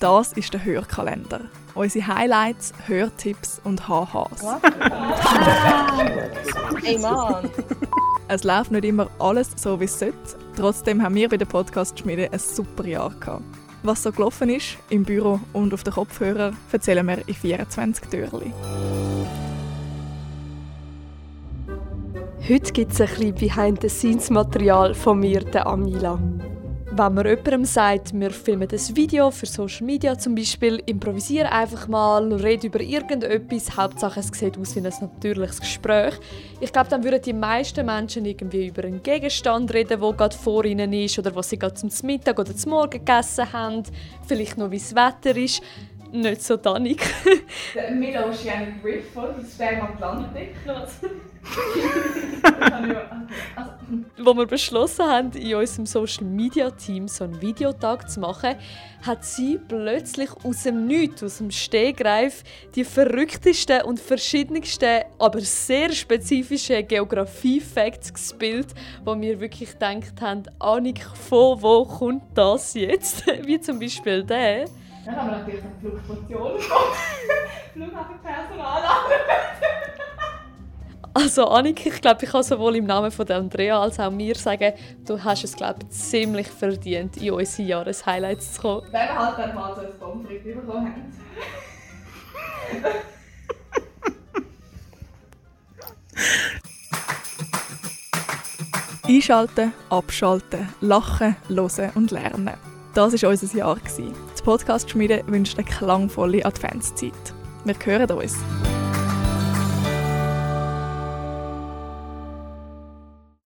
Das ist der Hörkalender. Unsere Highlights, Hörtipps und HHs. Ey Mann! Es läuft nicht immer alles so, wie es sollte. Trotzdem haben wir bei der Podcast-Schmiede ein super Jahr gehabt. Was so gelaufen ist, im Büro und auf den Kopfhörer, erzählen wir in 24 Türchen. Heute gibt es ein bisschen Behind-the-Scenes-Material von mir, der Amila. Wenn man jemandem sagt, wir filmen ein Video für Social Media zum Beispiel, improvisieren einfach mal, reden über irgendetwas, Hauptsache es sieht aus wie ein natürliches Gespräch. Ich glaube, dann würden die meisten Menschen irgendwie über einen Gegenstand reden, der gerade vor ihnen ist oder was sie gerade zum Mittag oder zum Morgen gegessen haben, vielleicht noch wie das Wetter ist. Nicht so Danik. Der Mid-Oceanic Rift von der Sperma-Atlantik. Wo wir beschlossen haben, in unserem Social Media Team so einen Videotag zu machen, hat sie plötzlich aus dem Nichts, aus dem Stehgreif, die verrücktesten und verschiedensten, aber sehr spezifischen Geografie-Facts gespielt, wo wir wirklich gedacht haben, Anik, von wo kommt das jetzt? Wie zum Beispiel der. Dann haben wir natürlich eine Flugportion Flughafenpersonal angemeldet. Also Annika, ich glaube, ich kann sowohl im Namen von Andrea als auch mir sagen, du hast es glaube ich, ziemlich verdient, in unsere Jahreshighlights zu kommen. Wenn wir halt dann mal so ein Pommes bekommen haben. Einschalten, abschalten, lachen, hören und lernen. Das war unser Jahr. Die Podcast-Schmiede wünscht eine klangvolle Adventszeit. Wir hören uns.